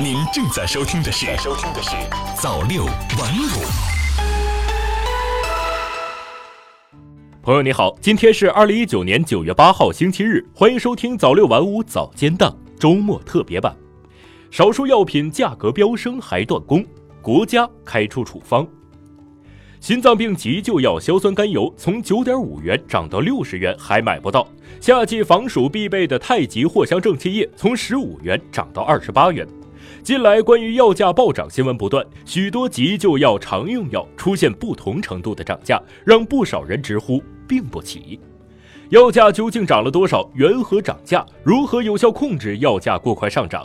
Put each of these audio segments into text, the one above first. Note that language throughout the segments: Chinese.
您正在收听的是《收听的是早六晚五》。朋友你好，今天是二零一九年九月八号星期日，欢迎收听早六晚五早间档周末特别版。少数药品价格飙升还断供，国家开出处方。心脏病急救药硝酸甘油从九点五元涨到六十元还买不到。夏季防暑必备的太极藿香正气液从十五元涨到二十八元。近来关于药价暴涨新闻不断，许多急救药、常用药出现不同程度的涨价，让不少人直呼病不起。药价究竟涨了多少？缘何涨价？如何有效控制药价过快上涨？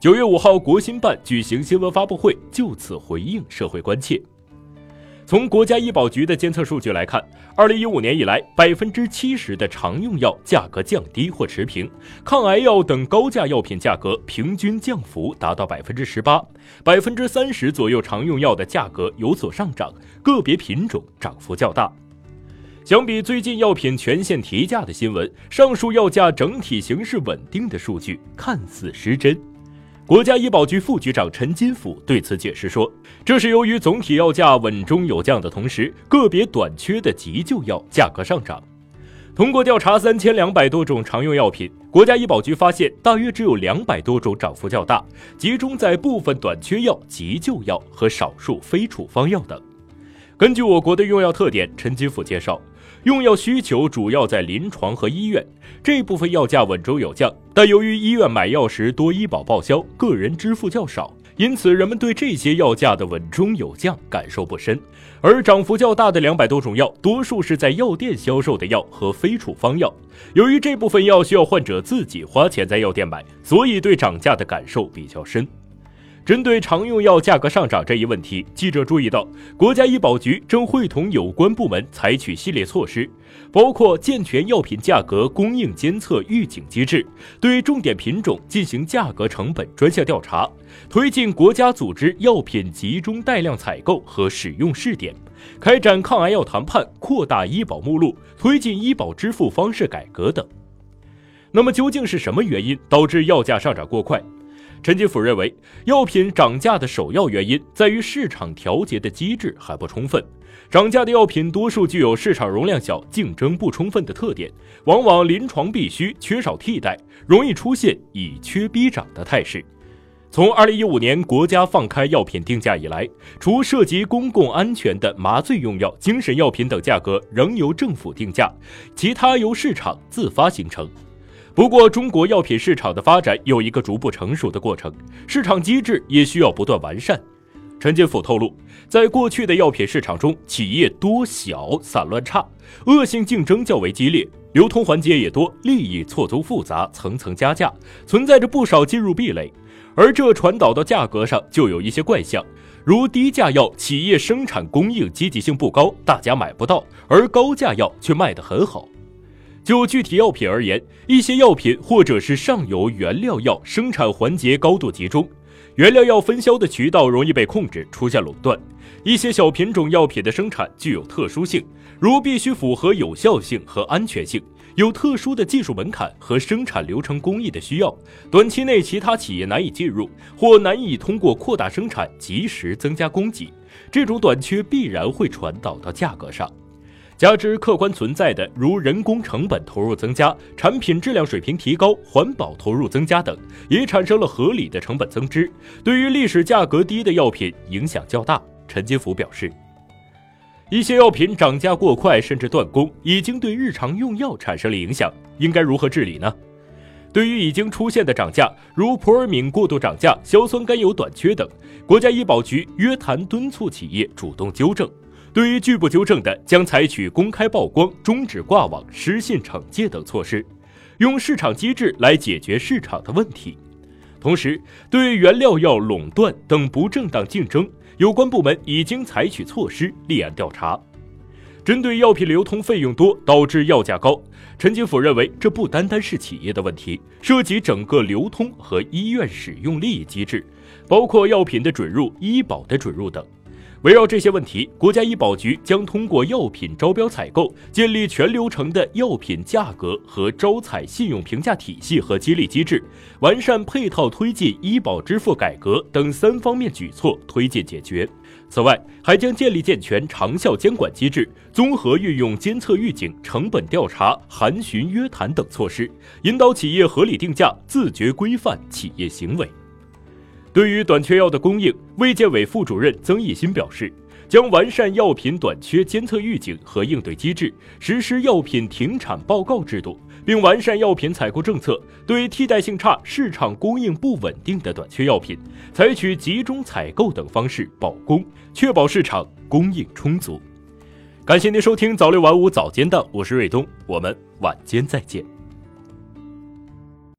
九月五号，国新办举行新闻发布会，就此回应社会关切。从国家医保局的监测数据来看，二零一五年以来，百分之七十的常用药价格降低或持平，抗癌药等高价药品价格平均降幅达到百分之十八，百分之三十左右常用药的价格有所上涨，个别品种涨幅较大。相比最近药品全线提价的新闻，上述药价整体形势稳定的数据看似失真。国家医保局副局长陈金甫对此解释说：“这是由于总体药价稳中有降的同时，个别短缺的急救药价格上涨。通过调查三千两百多种常用药品，国家医保局发现，大约只有两百多种涨幅较大，集中在部分短缺药、急救药和少数非处方药等。根据我国的用药特点，陈金甫介绍。”用药需求主要在临床和医院，这部分药价稳中有降。但由于医院买药时多医保报销，个人支付较少，因此人们对这些药价的稳中有降感受不深。而涨幅较大的两百多种药，多数是在药店销售的药和非处方药。由于这部分药需要患者自己花钱在药店买，所以对涨价的感受比较深。针对常用药价格上涨这一问题，记者注意到，国家医保局正会同有关部门采取系列措施，包括健全药品价格供应监测预警机制，对重点品种进行价格成本专项调查，推进国家组织药品集中带量采购和使用试点，开展抗癌药谈判，扩大医保目录，推进医保支付方式改革等。那么，究竟是什么原因导致药价上涨过快？陈金甫认为，药品涨价的首要原因在于市场调节的机制还不充分。涨价的药品多数具有市场容量小、竞争不充分的特点，往往临床必需，缺少替代，容易出现以缺逼涨的态势。从二零一五年国家放开药品定价以来，除涉及公共安全的麻醉用药、精神药品等价格仍由政府定价，其他由市场自发形成。不过，中国药品市场的发展有一个逐步成熟的过程，市场机制也需要不断完善。陈金甫透露，在过去的药品市场中，企业多小、散乱差，恶性竞争较为激烈，流通环节也多，利益错综复杂，层层加价，存在着不少进入壁垒。而这传导到价格上，就有一些怪象，如低价药企业生产供应积极性不高，大家买不到，而高价药却卖得很好。就具体药品而言，一些药品或者是上游原料药生产环节高度集中，原料药分销的渠道容易被控制，出现垄断；一些小品种药品的生产具有特殊性，如必须符合有效性和安全性，有特殊的技术门槛和生产流程工艺的需要，短期内其他企业难以进入，或难以通过扩大生产及时增加供给，这种短缺必然会传导到价格上。加之客观存在的如人工成本投入增加、产品质量水平提高、环保投入增加等，也产生了合理的成本增值，对于历史价格低的药品影响较大。陈金福表示，一些药品涨价过快甚至断供，已经对日常用药产生了影响，应该如何治理呢？对于已经出现的涨价，如普尔敏过度涨价、硝酸甘油短缺等，国家医保局约谈敦促企业主动纠正。对于拒不纠正的，将采取公开曝光、终止挂网、失信惩戒等措施，用市场机制来解决市场的问题。同时，对原料药垄断等不正当竞争，有关部门已经采取措施立案调查。针对药品流通费用多导致药价高，陈金甫认为，这不单单是企业的问题，涉及整个流通和医院使用利益机制，包括药品的准入、医保的准入等。围绕这些问题，国家医保局将通过药品招标采购，建立全流程的药品价格和招采信用评价体系和激励机制，完善配套推进医保支付改革等三方面举措推进解决。此外，还将建立健全长效监管机制，综合运用监测预警、成本调查、函询约谈等措施，引导企业合理定价，自觉规范企业行为。对于短缺药的供应，卫健委副主任曾益新表示，将完善药品短缺监测预警和应对机制，实施药品停产报告制度，并完善药品采购政策，对替代性差、市场供应不稳定的短缺药品，采取集中采购等方式保供，确保市场供应充足。感谢您收听早六晚五早间档，我是瑞东，我们晚间再见。